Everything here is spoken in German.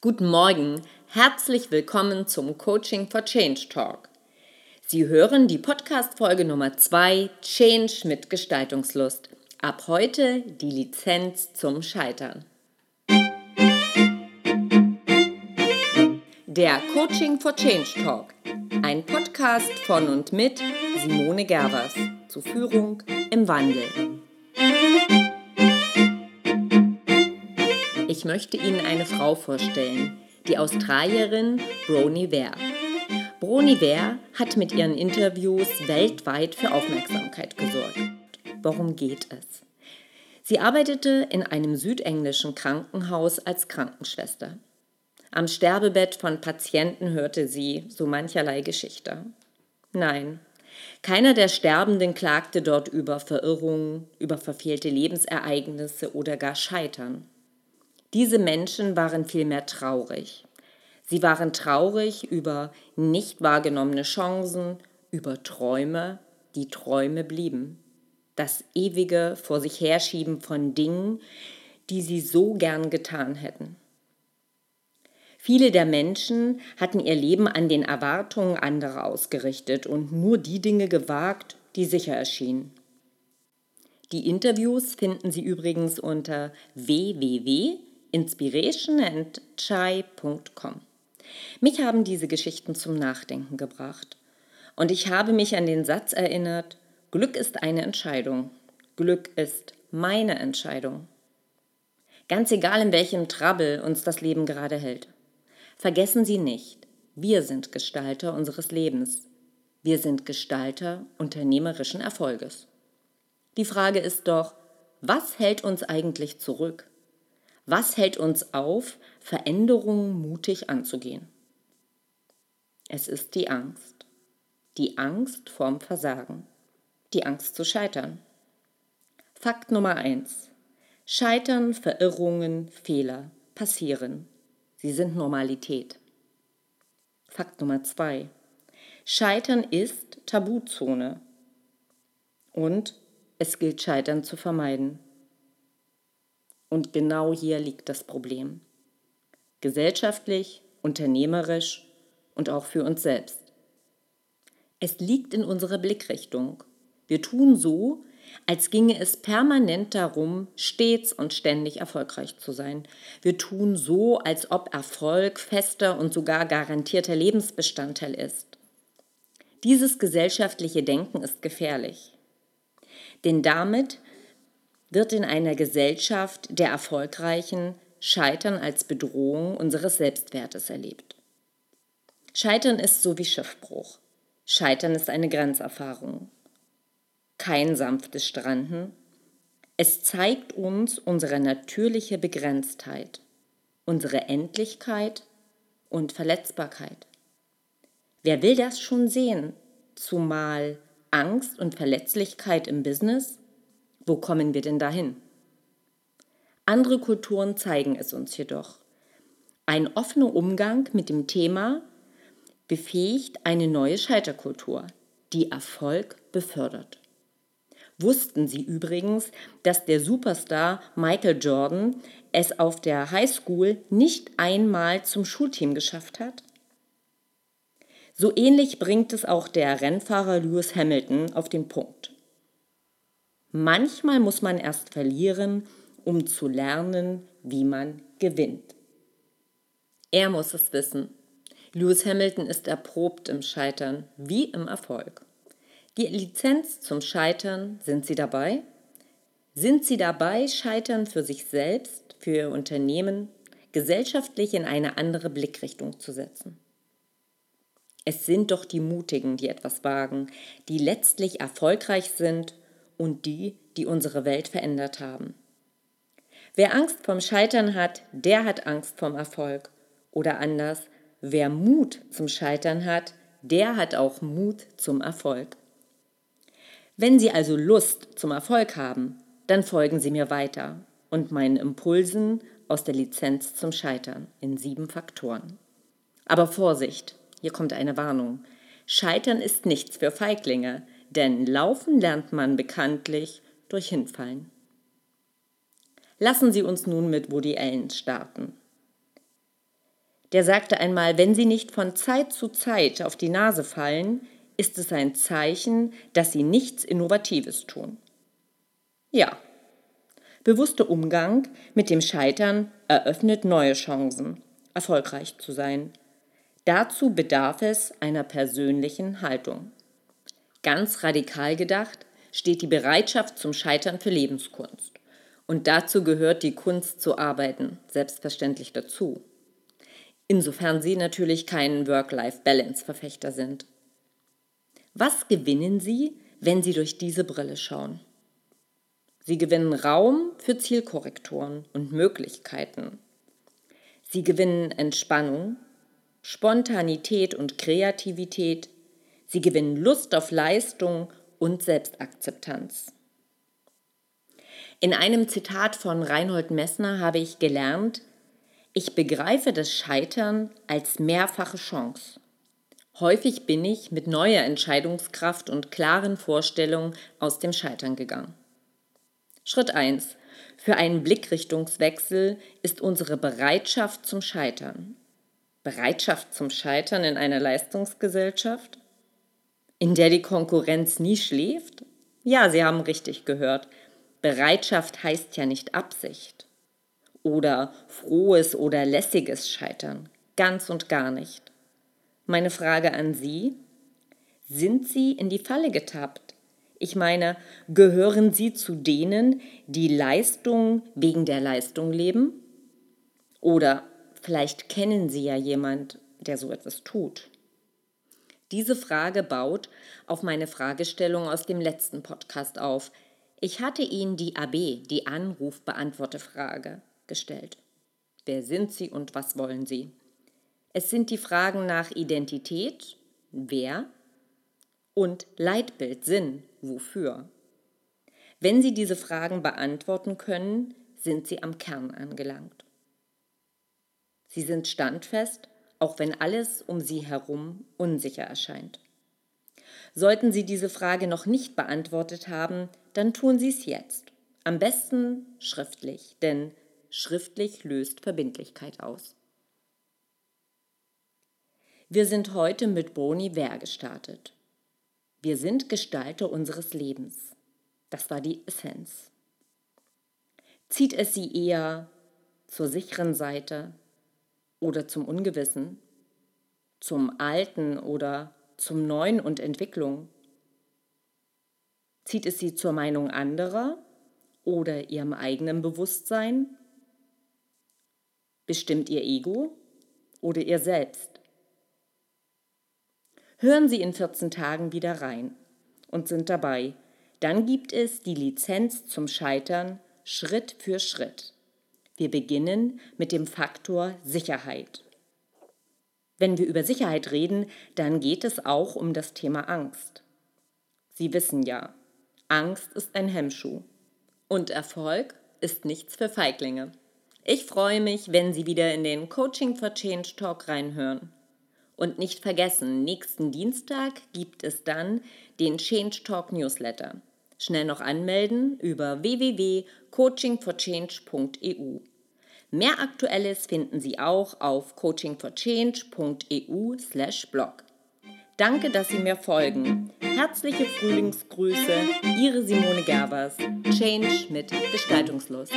Guten Morgen, herzlich willkommen zum Coaching for Change Talk. Sie hören die Podcast-Folge Nummer 2 Change mit Gestaltungslust. Ab heute die Lizenz zum Scheitern. Der Coaching for Change Talk. Ein Podcast von und mit Simone Gervers zu Führung im Wandel. Ich möchte Ihnen eine Frau vorstellen, die Australierin Brony Ware. Brony Ware hat mit ihren Interviews weltweit für Aufmerksamkeit gesorgt. Worum geht es? Sie arbeitete in einem südenglischen Krankenhaus als Krankenschwester. Am Sterbebett von Patienten hörte sie so mancherlei Geschichte. Nein, keiner der Sterbenden klagte dort über Verirrungen, über verfehlte Lebensereignisse oder gar Scheitern. Diese Menschen waren vielmehr traurig. Sie waren traurig über nicht wahrgenommene Chancen, über Träume, die Träume blieben. Das ewige Vor sich herschieben von Dingen, die sie so gern getan hätten. Viele der Menschen hatten ihr Leben an den Erwartungen anderer ausgerichtet und nur die Dinge gewagt, die sicher erschienen. Die Interviews finden Sie übrigens unter www inspirationandchai.com. Mich haben diese Geschichten zum Nachdenken gebracht. Und ich habe mich an den Satz erinnert, Glück ist eine Entscheidung. Glück ist meine Entscheidung. Ganz egal, in welchem Trouble uns das Leben gerade hält. Vergessen Sie nicht, wir sind Gestalter unseres Lebens. Wir sind Gestalter unternehmerischen Erfolges. Die Frage ist doch, was hält uns eigentlich zurück? Was hält uns auf, Veränderungen mutig anzugehen? Es ist die Angst. Die Angst vorm Versagen. Die Angst zu scheitern. Fakt Nummer eins: Scheitern, Verirrungen, Fehler passieren. Sie sind Normalität. Fakt Nummer zwei: Scheitern ist Tabuzone. Und es gilt Scheitern zu vermeiden. Und genau hier liegt das Problem. Gesellschaftlich, unternehmerisch und auch für uns selbst. Es liegt in unserer Blickrichtung. Wir tun so, als ginge es permanent darum, stets und ständig erfolgreich zu sein. Wir tun so, als ob Erfolg fester und sogar garantierter Lebensbestandteil ist. Dieses gesellschaftliche Denken ist gefährlich. Denn damit wird in einer Gesellschaft der Erfolgreichen Scheitern als Bedrohung unseres Selbstwertes erlebt. Scheitern ist so wie Schiffbruch. Scheitern ist eine Grenzerfahrung. Kein sanftes Stranden. Es zeigt uns unsere natürliche Begrenztheit, unsere Endlichkeit und Verletzbarkeit. Wer will das schon sehen? Zumal Angst und Verletzlichkeit im Business wo kommen wir denn dahin? Andere Kulturen zeigen es uns jedoch. Ein offener Umgang mit dem Thema befähigt eine neue Scheiterkultur, die Erfolg befördert. Wussten Sie übrigens, dass der Superstar Michael Jordan es auf der Highschool nicht einmal zum Schulteam geschafft hat? So ähnlich bringt es auch der Rennfahrer Lewis Hamilton auf den Punkt. Manchmal muss man erst verlieren, um zu lernen, wie man gewinnt. Er muss es wissen. Lewis Hamilton ist erprobt im Scheitern wie im Erfolg. Die Lizenz zum Scheitern, sind Sie dabei? Sind Sie dabei, Scheitern für sich selbst, für Ihr Unternehmen, gesellschaftlich in eine andere Blickrichtung zu setzen? Es sind doch die Mutigen, die etwas wagen, die letztlich erfolgreich sind und die, die unsere Welt verändert haben. Wer Angst vom Scheitern hat, der hat Angst vom Erfolg. Oder anders, wer Mut zum Scheitern hat, der hat auch Mut zum Erfolg. Wenn Sie also Lust zum Erfolg haben, dann folgen Sie mir weiter und meinen Impulsen aus der Lizenz zum Scheitern in sieben Faktoren. Aber Vorsicht, hier kommt eine Warnung. Scheitern ist nichts für Feiglinge, denn laufen lernt man bekanntlich durch Hinfallen. Lassen Sie uns nun mit Woody Allen starten. Der sagte einmal, wenn Sie nicht von Zeit zu Zeit auf die Nase fallen, ist es ein Zeichen, dass Sie nichts Innovatives tun. Ja, bewusster Umgang mit dem Scheitern eröffnet neue Chancen, erfolgreich zu sein. Dazu bedarf es einer persönlichen Haltung. Ganz radikal gedacht steht die Bereitschaft zum Scheitern für Lebenskunst. Und dazu gehört die Kunst zu arbeiten, selbstverständlich dazu. Insofern Sie natürlich kein Work-Life-Balance-Verfechter sind. Was gewinnen Sie, wenn Sie durch diese Brille schauen? Sie gewinnen Raum für Zielkorrekturen und Möglichkeiten. Sie gewinnen Entspannung, Spontanität und Kreativität. Sie gewinnen Lust auf Leistung und Selbstakzeptanz. In einem Zitat von Reinhold Messner habe ich gelernt, ich begreife das Scheitern als mehrfache Chance. Häufig bin ich mit neuer Entscheidungskraft und klaren Vorstellungen aus dem Scheitern gegangen. Schritt 1. Für einen Blickrichtungswechsel ist unsere Bereitschaft zum Scheitern. Bereitschaft zum Scheitern in einer Leistungsgesellschaft? In der die Konkurrenz nie schläft? Ja, Sie haben richtig gehört. Bereitschaft heißt ja nicht Absicht oder frohes oder lässiges Scheitern. Ganz und gar nicht. Meine Frage an Sie, sind Sie in die Falle getappt? Ich meine, gehören Sie zu denen, die Leistung wegen der Leistung leben? Oder vielleicht kennen Sie ja jemand, der so etwas tut. Diese Frage baut auf meine Fragestellung aus dem letzten Podcast auf. Ich hatte Ihnen die AB, die Anrufbeantwortefrage, gestellt. Wer sind Sie und was wollen Sie? Es sind die Fragen nach Identität, wer, und Leitbild, Sinn, wofür. Wenn Sie diese Fragen beantworten können, sind Sie am Kern angelangt. Sie sind standfest, auch wenn alles um Sie herum unsicher erscheint. Sollten Sie diese Frage noch nicht beantwortet haben, dann tun Sie es jetzt. Am besten schriftlich, denn Schriftlich löst Verbindlichkeit aus. Wir sind heute mit Boni Wer gestartet. Wir sind Gestalter unseres Lebens. Das war die Essenz. Zieht es Sie eher zur sicheren Seite oder zum Ungewissen, zum Alten oder zum Neuen und Entwicklung? Zieht es Sie zur Meinung anderer oder Ihrem eigenen Bewusstsein Bestimmt Ihr Ego oder Ihr Selbst? Hören Sie in 14 Tagen wieder rein und sind dabei. Dann gibt es die Lizenz zum Scheitern Schritt für Schritt. Wir beginnen mit dem Faktor Sicherheit. Wenn wir über Sicherheit reden, dann geht es auch um das Thema Angst. Sie wissen ja, Angst ist ein Hemmschuh und Erfolg ist nichts für Feiglinge. Ich freue mich, wenn Sie wieder in den Coaching for Change Talk reinhören. Und nicht vergessen, nächsten Dienstag gibt es dann den Change Talk Newsletter. Schnell noch anmelden über www.coachingforchange.eu. Mehr Aktuelles finden Sie auch auf coachingforchange.eu/blog. Danke, dass Sie mir folgen. Herzliche Frühlingsgrüße, Ihre Simone Gerbers. Change mit Gestaltungslust.